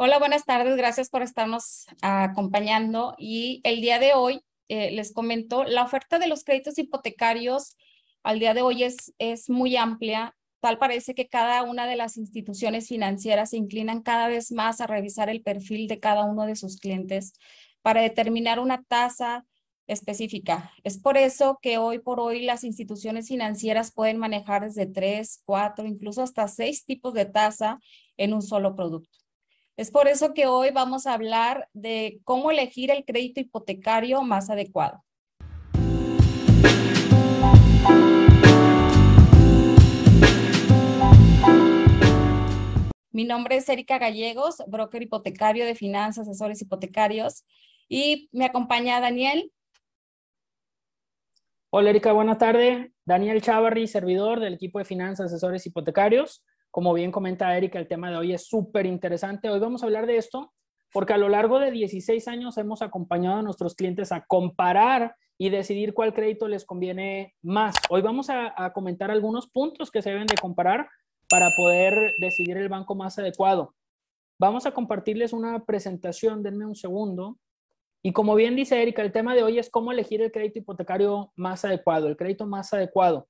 Hola, buenas tardes. Gracias por estarnos acompañando. Y el día de hoy eh, les comento, la oferta de los créditos hipotecarios al día de hoy es, es muy amplia. Tal parece que cada una de las instituciones financieras se inclinan cada vez más a revisar el perfil de cada uno de sus clientes para determinar una tasa específica. Es por eso que hoy por hoy las instituciones financieras pueden manejar desde tres, cuatro, incluso hasta seis tipos de tasa en un solo producto. Es por eso que hoy vamos a hablar de cómo elegir el crédito hipotecario más adecuado. Mi nombre es Erika Gallegos, broker hipotecario de finanzas, asesores hipotecarios, y me acompaña Daniel. Hola Erika, buenas tardes. Daniel Chavarri, servidor del equipo de finanzas, asesores hipotecarios. Como bien comenta Erika, el tema de hoy es súper interesante. Hoy vamos a hablar de esto porque a lo largo de 16 años hemos acompañado a nuestros clientes a comparar y decidir cuál crédito les conviene más. Hoy vamos a, comentar algunos puntos que se deben de comparar para poder decidir el banco más adecuado. Vamos a compartirles una presentación, denme un segundo. Y como bien dice Erika, el tema de hoy es cómo elegir el crédito hipotecario más adecuado, el crédito más adecuado.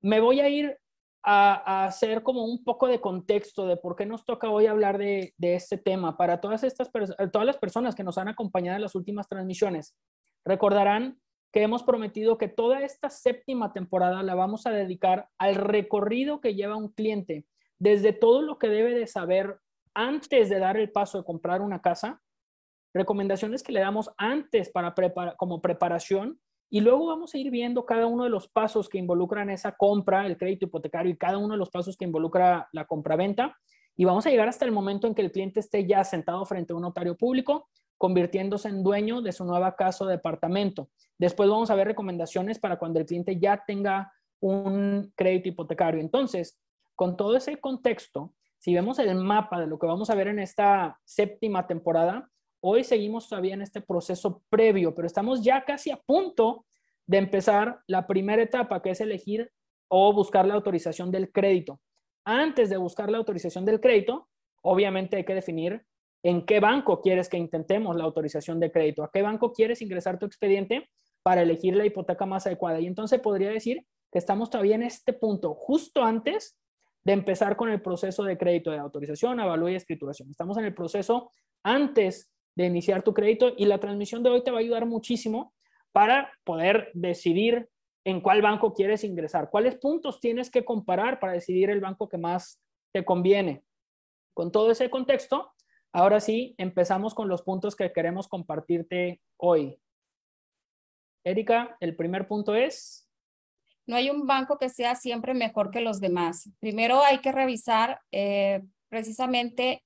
Me voy a ir a, hacer como un poco de contexto de por qué nos toca hoy hablar de, este tema para todas estas todas las personas que nos han acompañado en las últimas transmisiones. Recordarán que hemos prometido que toda esta séptima temporada la vamos a dedicar al recorrido que lleva un cliente, desde todo lo que debe de saber antes de dar el paso de comprar una casa, recomendaciones que le damos antes para como preparación y luego vamos a ir viendo cada uno de los pasos que involucran esa compra, el crédito hipotecario y cada uno de los pasos que involucra la compra-venta. Y vamos a llegar hasta el momento en que el cliente esté ya sentado frente a un notario público, convirtiéndose en dueño de su nueva casa o departamento. Después vamos a ver recomendaciones para cuando el cliente ya tenga un crédito hipotecario. Entonces, con todo ese contexto, si vemos el mapa de lo que vamos a ver en esta séptima temporada, Hoy seguimos todavía en este proceso previo, pero estamos ya casi a punto de empezar la primera etapa, que es elegir o buscar la autorización del crédito. Antes de buscar la autorización del crédito, obviamente hay que definir en qué banco quieres que intentemos la autorización de crédito, a qué banco quieres ingresar tu expediente para elegir la hipoteca más adecuada. Y entonces podría decir que estamos todavía en este punto, justo antes de empezar con el proceso de crédito de autorización, avalúo y escrituración. Estamos en el proceso antes de iniciar tu crédito y la transmisión de hoy te va a ayudar muchísimo para poder decidir en cuál banco quieres ingresar, cuáles puntos tienes que comparar para decidir el banco que más te conviene. Con todo ese contexto, ahora sí, empezamos con los puntos que queremos compartirte hoy. Erika, el primer punto es... No hay un banco que sea siempre mejor que los demás. Primero hay que revisar eh, precisamente,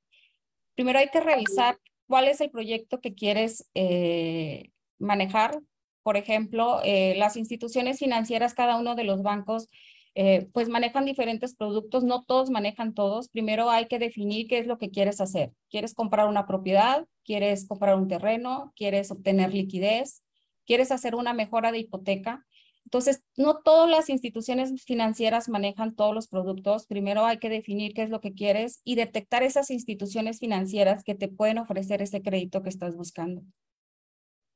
primero hay que revisar cuál es el proyecto que quieres eh, manejar. Por ejemplo, eh, las instituciones financieras, cada uno de los bancos, eh, pues manejan diferentes productos, no todos manejan todos. Primero hay que definir qué es lo que quieres hacer. ¿Quieres comprar una propiedad? ¿Quieres comprar un terreno? ¿Quieres obtener liquidez? ¿Quieres hacer una mejora de hipoteca? Entonces, no todas las instituciones financieras manejan todos los productos. Primero hay que definir qué es lo que quieres y detectar esas instituciones financieras que te pueden ofrecer ese crédito que estás buscando.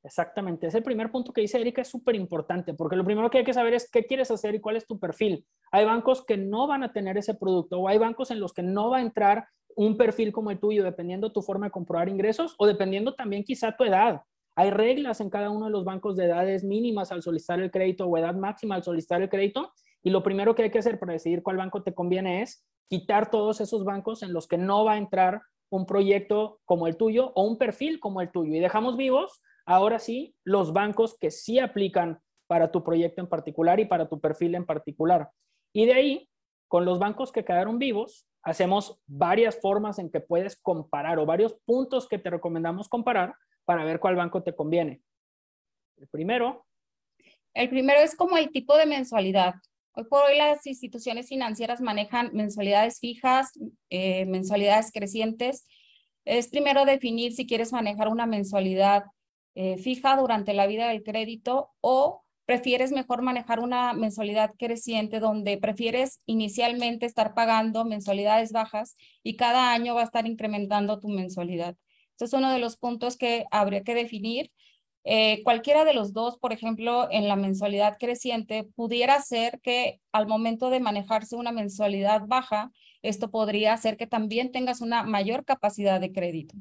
Exactamente. Ese primer punto que dice Erika es súper importante porque lo primero que hay que saber es qué quieres hacer y cuál es tu perfil. Hay bancos que no van a tener ese producto o hay bancos en los que no va a entrar un perfil como el tuyo, dependiendo tu forma de comprobar ingresos o dependiendo también quizá tu edad. Hay reglas en cada uno de los bancos de edades mínimas al solicitar el crédito o edad máxima al solicitar el crédito. Y lo primero que hay que hacer para decidir cuál banco te conviene es quitar todos esos bancos en los que no va a entrar un proyecto como el tuyo o un perfil como el tuyo. Y dejamos vivos, ahora sí, los bancos que sí aplican para tu proyecto en particular y para tu perfil en particular. Y de ahí, con los bancos que quedaron vivos, hacemos varias formas en que puedes comparar o varios puntos que te recomendamos comparar para ver cuál banco te conviene. El primero. El primero es como el tipo de mensualidad. Hoy por hoy las instituciones financieras manejan mensualidades fijas, eh, mensualidades crecientes. Es primero definir si quieres manejar una mensualidad eh, fija durante la vida del crédito o prefieres mejor manejar una mensualidad creciente donde prefieres inicialmente estar pagando mensualidades bajas y cada año va a estar incrementando tu mensualidad. Este es uno de los puntos que habría que definir. Eh, cualquiera de los dos, por ejemplo, en la mensualidad creciente, pudiera ser que al momento de manejarse una mensualidad baja, esto podría hacer que también tengas una mayor capacidad de crédito.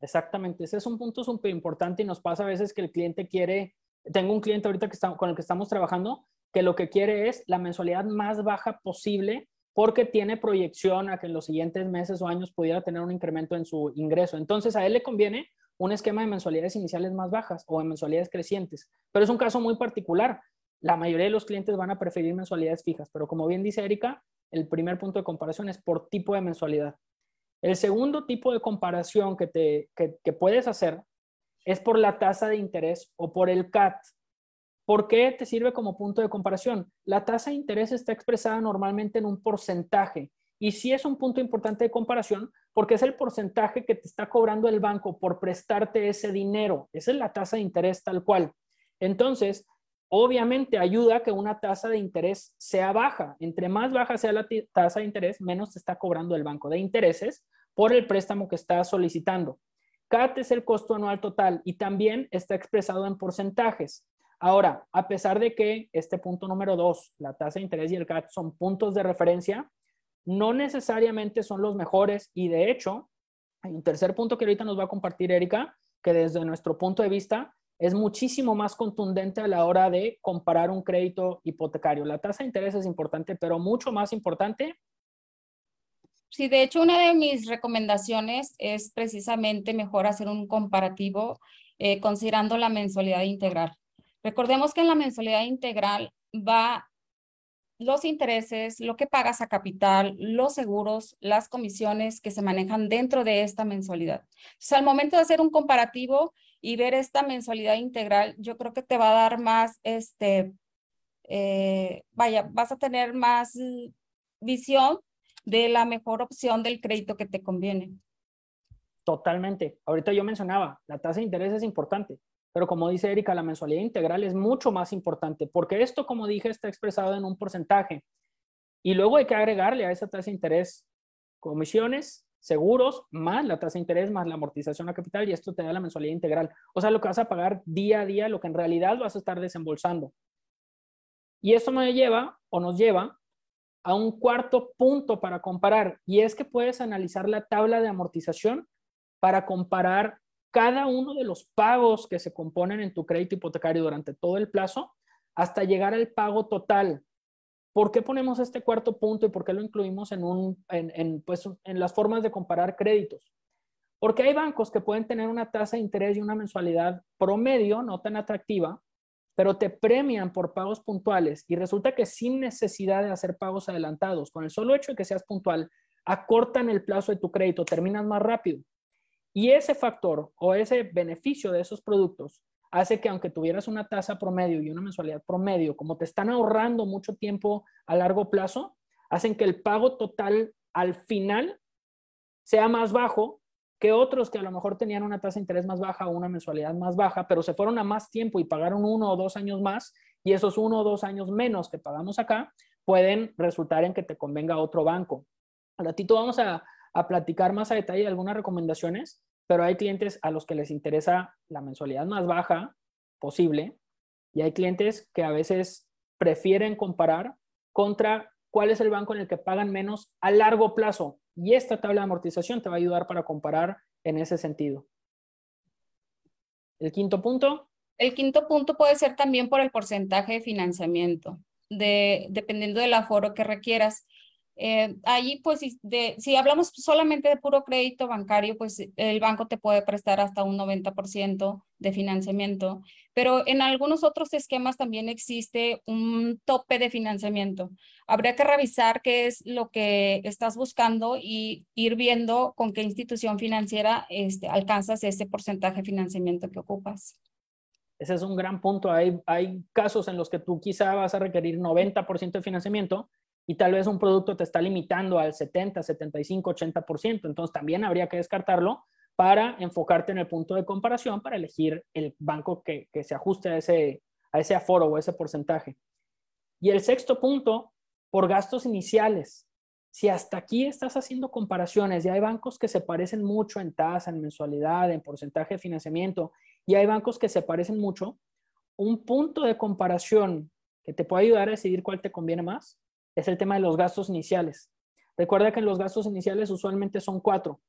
Exactamente, ese es un punto súper importante y nos pasa a veces que el cliente quiere, tengo un cliente ahorita que está, con el que estamos trabajando, que lo que quiere es la mensualidad más baja posible porque tiene proyección a que en los siguientes meses o años pudiera tener un incremento en su ingreso. Entonces a él le conviene un esquema de mensualidades iniciales más bajas o de mensualidades crecientes, pero es un caso muy particular. La mayoría de los clientes van a preferir mensualidades fijas, pero como bien dice Erika, el primer punto de comparación es por tipo de mensualidad. El segundo tipo de comparación que, te, que, puedes hacer es por la tasa de interés o por el CAT. ¿Por qué te sirve como punto de comparación? La tasa de interés está expresada normalmente en un porcentaje y sí es un punto importante de comparación porque es el porcentaje que te está cobrando el banco por prestarte ese dinero. Esa es la tasa de interés tal cual. Entonces, obviamente ayuda a que una tasa de interés sea baja. Entre más baja sea la tasa de interés, menos te está cobrando el banco de intereses por el préstamo que estás solicitando. CAT es el costo anual total y también está expresado en porcentajes. Ahora, a pesar de que este punto número dos, la tasa de interés y el CAT son puntos de referencia, no necesariamente son los mejores y de hecho, hay un tercer punto que ahorita nos va a compartir Erika, que desde nuestro punto de vista es muchísimo más contundente a la hora de comparar un crédito hipotecario. La tasa de interés es importante, pero mucho más importante. Sí, de hecho, una de mis recomendaciones es precisamente mejor hacer un comparativo eh, considerando la mensualidad integral. Recordemos que en la mensualidad integral va los intereses, lo que pagas a capital, los seguros, las comisiones que se manejan dentro de esta mensualidad. Sea, al momento de hacer un comparativo, y ver esta mensualidad integral, yo creo que te va a dar más, este, eh, vaya, vas a tener más visión de la mejor opción del crédito que te conviene. Totalmente. Ahorita yo mencionaba, la tasa de interés es importante, pero como dice Erika, la mensualidad integral es mucho más importante, porque esto, como dije, está expresado en un porcentaje. Y luego hay que agregarle a esa tasa de interés comisiones, seguros más la tasa de interés más la amortización a capital y esto te da la mensualidad integral. O sea, lo que vas a pagar día a día, lo que en realidad vas a estar desembolsando. Y eso me lleva o nos lleva a un cuarto punto para comparar y es que puedes analizar la tabla de amortización para comparar cada uno de los pagos que se componen en tu crédito hipotecario durante todo el plazo hasta llegar al pago total ¿Por qué ponemos este cuarto punto y por qué lo incluimos en, un, en, pues, en las formas de comparar créditos? Porque hay bancos que pueden tener una tasa de interés y una mensualidad promedio, no tan atractiva, pero te premian por pagos puntuales y resulta que sin necesidad de hacer pagos adelantados, con el solo hecho de que seas puntual, acortan el plazo de tu crédito, terminas más rápido. Y ese factor o ese beneficio de esos productos hace que aunque tuvieras una tasa promedio y una mensualidad promedio, como te están ahorrando mucho tiempo a largo plazo, hacen que el pago total al final sea más bajo que otros que a lo mejor tenían una tasa de interés más baja o una mensualidad más baja, pero se fueron a más tiempo y pagaron uno o dos años más y esos uno o dos años menos que pagamos acá pueden resultar en que te convenga otro banco. Al ratito vamos a, a platicar más a detalle algunas recomendaciones pero hay clientes a los que les interesa la mensualidad más baja posible y hay clientes que a veces prefieren comparar contra cuál es el banco en el que pagan menos a largo plazo. Y esta tabla de amortización te va a ayudar para comparar en ese sentido. El quinto punto. El quinto punto puede ser también por el porcentaje de financiamiento, de, dependiendo del aforo que requieras. Eh, allí, pues, si, hablamos solamente de puro crédito bancario, pues el banco te puede prestar hasta un 90% de financiamiento, pero en algunos otros esquemas también existe un tope de financiamiento. Habría que revisar qué es lo que estás buscando y ir viendo con qué institución financiera este, alcanzas ese porcentaje de financiamiento que ocupas. Ese es un gran punto. Hay casos en los que tú quizá vas a requerir 90% de financiamiento y tal vez un producto te está limitando al 70, 75, 80%. Entonces también habría que descartarlo para enfocarte en el punto de comparación para elegir el banco que, se ajuste a ese, a ese aforo o ese porcentaje. Y el sexto punto, por gastos iniciales. Si hasta aquí estás haciendo comparaciones y hay bancos que se parecen mucho en tasa, en mensualidad, en porcentaje de financiamiento, y hay bancos que se parecen mucho, un punto de comparación que te puede ayudar a decidir cuál te conviene más es el tema de los gastos iniciales. Recuerda que los gastos iniciales usualmente son cuatro.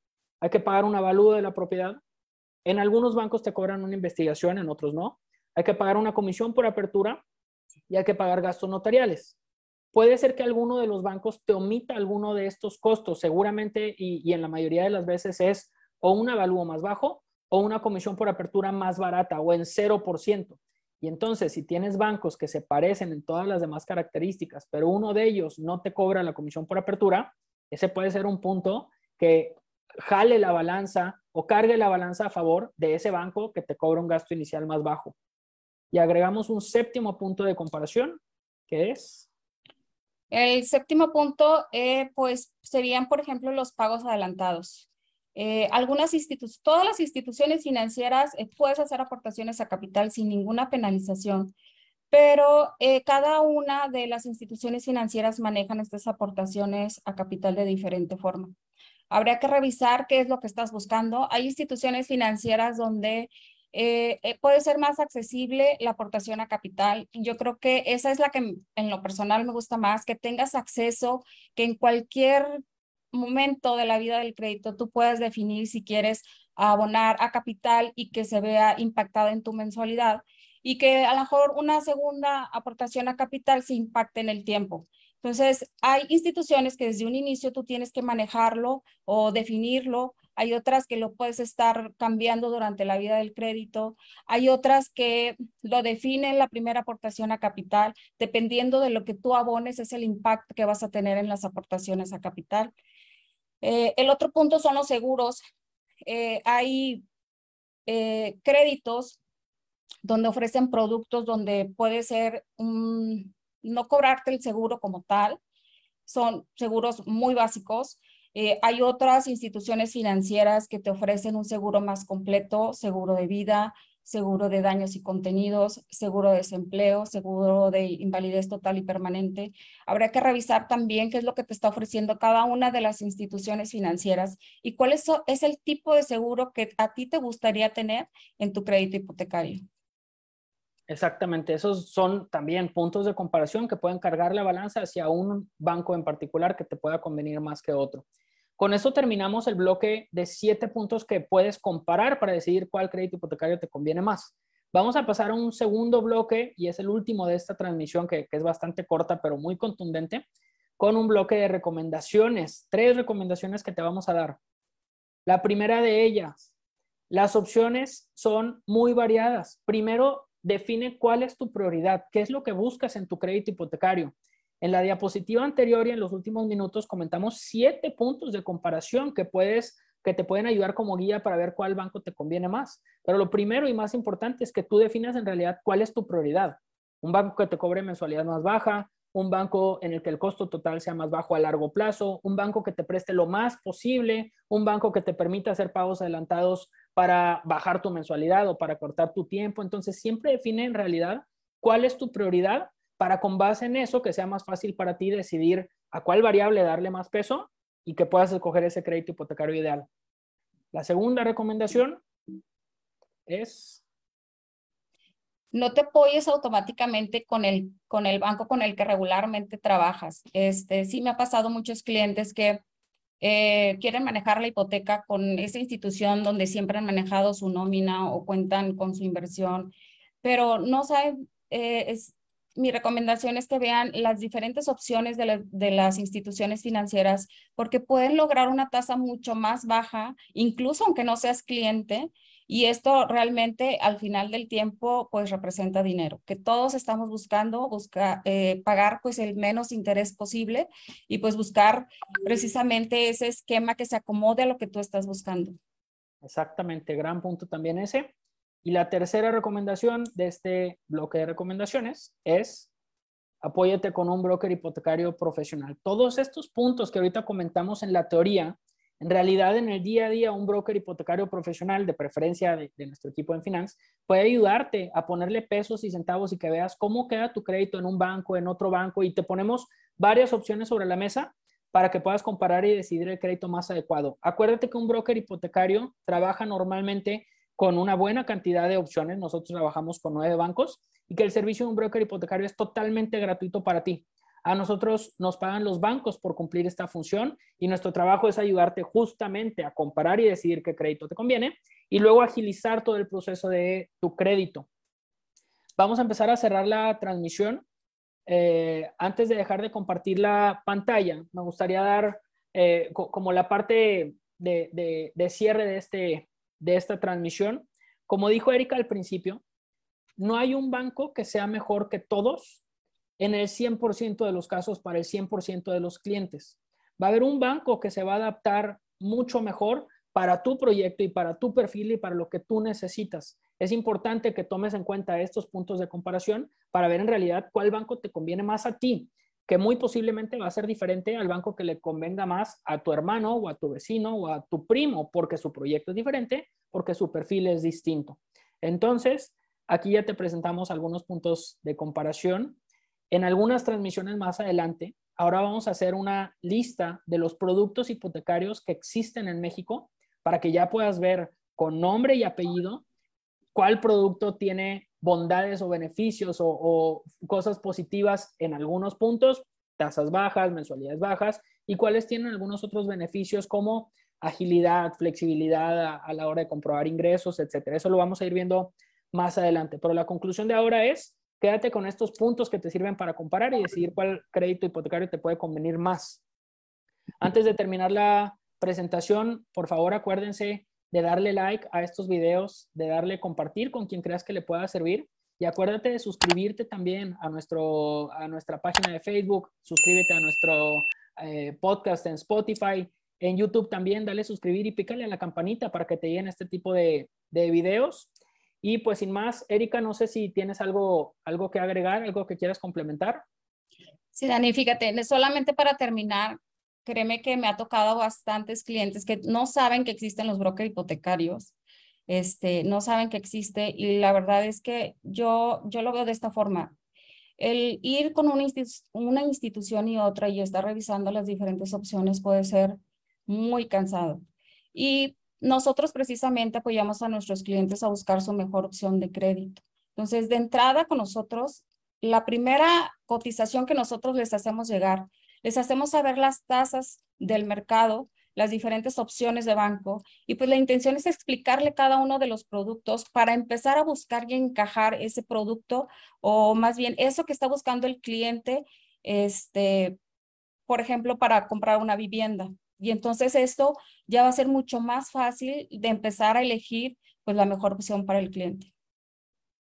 Hay que pagar un avalúo de la propiedad. En algunos bancos te cobran una investigación, en otros no. Hay que pagar una comisión por apertura y hay que pagar gastos notariales. Puede ser que alguno de los bancos te omita alguno de estos costos, seguramente, y, en la mayoría de las veces es o un avalúo más bajo o una comisión por apertura más barata o en 0%. Y entonces, si tienes bancos que se parecen en todas las demás características, pero uno de ellos no te cobra la comisión por apertura, ese puede ser un punto que jale la balanza o cargue la balanza a favor de ese banco que te cobra un gasto inicial más bajo. Y agregamos un séptimo punto de comparación, que es... El séptimo punto, eh, pues, serían, por ejemplo, los pagos adelantados. Eh, algunas instituciones, todas las instituciones financieras eh, puedes hacer aportaciones a capital sin ninguna penalización, pero eh, cada una de las instituciones financieras manejan estas aportaciones a capital de diferente forma. Habría que revisar qué es lo que estás buscando. Hay instituciones financieras donde puede ser más accesible la aportación a capital. Yo creo que esa es la que en lo personal me gusta más, que tengas acceso, que en cualquier momento de la vida del crédito tú puedes definir si quieres abonar a capital y que se vea impactada en tu mensualidad y que a lo mejor una segunda aportación a capital se impacte en el tiempo. Entonces, hay instituciones que desde un inicio tú tienes que manejarlo o definirlo. Hay otras que lo puedes estar cambiando durante la vida del crédito. Hay otras que lo definen la primera aportación a capital. Dependiendo de lo que tú abones, es el impacto que vas a tener en las aportaciones a capital. Eh, el otro punto son los seguros. Eh, hay eh, créditos donde ofrecen productos donde puede ser no cobrarte el seguro como tal. Son seguros muy básicos. Hay otras instituciones financieras que te ofrecen un seguro más completo, seguro de vida, seguro de daños y contenidos, seguro de desempleo, seguro de invalidez total y permanente. Habrá que revisar también qué es lo que te está ofreciendo cada una de las instituciones financieras y cuál es, es el tipo de seguro que a ti te gustaría tener en tu crédito hipotecario. Exactamente, esos son también puntos de comparación que pueden cargar la balanza hacia un banco en particular que te pueda convenir más que otro. Con eso terminamos el bloque de siete puntos que puedes comparar para decidir cuál crédito hipotecario te conviene más. Vamos a pasar a un segundo bloque y es el último de esta transmisión que, es bastante corta pero muy contundente con un bloque de recomendaciones, tres recomendaciones que te vamos a dar. La primera de ellas, las opciones son muy variadas. Primero, define cuál es tu prioridad, qué es lo que buscas en tu crédito hipotecario. En la diapositiva anterior y en los últimos minutos comentamos siete puntos de comparación que puedes que te pueden ayudar como guía para ver cuál banco te conviene más. Pero lo primero y más importante es que tú definas en realidad cuál es tu prioridad. Un banco que te cobre mensualidad más baja, un banco en el que el costo total sea más bajo a largo plazo, un banco que te preste lo más posible, un banco que te permita hacer pagos adelantados para bajar tu mensualidad o para cortar tu tiempo. Entonces, siempre define en realidad cuál es tu prioridad para con base en eso que sea más fácil para ti decidir a cuál variable darle más peso y que puedas escoger ese crédito hipotecario ideal. La segunda recomendación es... No te apoyes automáticamente con el, con el banco con el que regularmente trabajas. Este, sí me ha pasado muchos clientes que eh, quieren manejar la hipoteca con esa institución donde siempre han manejado su nómina o cuentan con su inversión, pero no saben, eh, es, mi recomendación es que vean las diferentes opciones de, las instituciones financieras porque pueden lograr una tasa mucho más baja, incluso aunque no seas cliente. Y esto realmente al final del tiempo pues representa dinero, que todos estamos buscando buscar eh, pagar pues el menos interés posible y pues buscar precisamente ese esquema que se acomode a lo que tú estás buscando. Exactamente, gran punto también ese. Y la tercera recomendación de este bloque de recomendaciones es apóyate con un broker hipotecario profesional. Todos estos puntos que ahorita comentamos en la teoría En realidad, en el día a día, un broker hipotecario profesional, de preferencia de, nuestro equipo en Finance, puede ayudarte a ponerle pesos y centavos y que veas cómo queda tu crédito en un banco, en otro banco, y te ponemos varias opciones sobre la mesa para que puedas comparar y decidir el crédito más adecuado. Acuérdate que un broker hipotecario trabaja normalmente con una buena cantidad de opciones. Nosotros trabajamos con nueve bancos y que el servicio de un broker hipotecario es totalmente gratuito para ti. A nosotros nos pagan los bancos por cumplir esta función y nuestro trabajo es ayudarte justamente a comparar y decidir qué crédito te conviene y luego agilizar todo el proceso de tu crédito. Vamos a empezar a cerrar la transmisión. Eh, antes de dejar de compartir la pantalla, me gustaría dar eh, como la parte de, de cierre de, este, de esta transmisión. Como dijo Erika al principio, no hay un banco que sea mejor que todos en el 100% de los casos para el 100% de los clientes. Va a haber un banco que se va a adaptar mucho mejor para tu proyecto y para tu perfil y para lo que tú necesitas. Es importante que tomes en cuenta estos puntos de comparación para ver en realidad cuál banco te conviene más a ti, que muy posiblemente va a ser diferente al banco que le convenga más a tu hermano o a tu vecino o a tu primo, porque su proyecto es diferente, porque su perfil es distinto. Entonces, aquí ya te presentamos algunos puntos de comparación en algunas transmisiones más adelante, ahora vamos a hacer una lista de los productos hipotecarios que existen en México para que ya puedas ver con nombre y apellido cuál producto tiene bondades o beneficios o, cosas positivas en algunos puntos, tasas bajas, mensualidades bajas, y cuáles tienen algunos otros beneficios como agilidad, flexibilidad a, a la hora de comprobar ingresos, etcétera. Eso lo vamos a ir viendo más adelante. Pero la conclusión de ahora es Quédate con estos puntos que te sirven para comparar y decidir cuál crédito hipotecario te puede convenir más. Antes de terminar la presentación, por favor acuérdense de darle like a estos videos, de darle compartir con quien creas que le pueda servir y acuérdate de suscribirte también a, nuestro, a nuestra página de Facebook, suscríbete a nuestro eh, podcast en Spotify, en YouTube también, dale suscribir y pícale a la campanita para que te lleguen este tipo de, de videos. Y pues sin más, Erika, no sé si tienes algo, algo que agregar, algo que quieras complementar. Sí, Dani, fíjate, solamente para terminar, créeme que me ha tocado bastantes clientes que no saben que existen los brokers hipotecarios, este, no saben que existe y la verdad es que yo, yo lo veo de esta forma. El ir con una, una institución y otra y estar revisando las diferentes opciones puede ser muy cansado. Y nosotros precisamente apoyamos a nuestros clientes a buscar su mejor opción de crédito. Entonces, de entrada con nosotros, la primera cotización que nosotros les hacemos llegar, les hacemos saber las tasas del mercado, las diferentes opciones de banco y pues la intención es explicarle cada uno de los productos para empezar a buscar y encajar ese producto o más bien eso que está buscando el cliente, este, por ejemplo, para comprar una vivienda. Y entonces esto ya va a ser mucho más fácil de empezar a elegir pues la mejor opción para el cliente.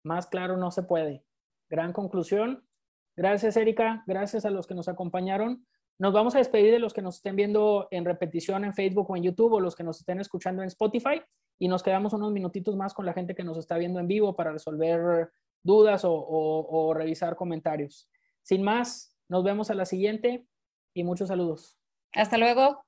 Más claro no se puede. Gran conclusión. Gracias, Erika. Gracias a los que nos acompañaron. Nos vamos a despedir de los que nos estén viendo en repetición en Facebook o en YouTube o los que nos estén escuchando en Spotify y nos quedamos unos minutitos más con la gente que nos está viendo en vivo para resolver dudas o, o revisar comentarios. Sin más, nos vemos a la siguiente y muchos saludos. Hasta luego.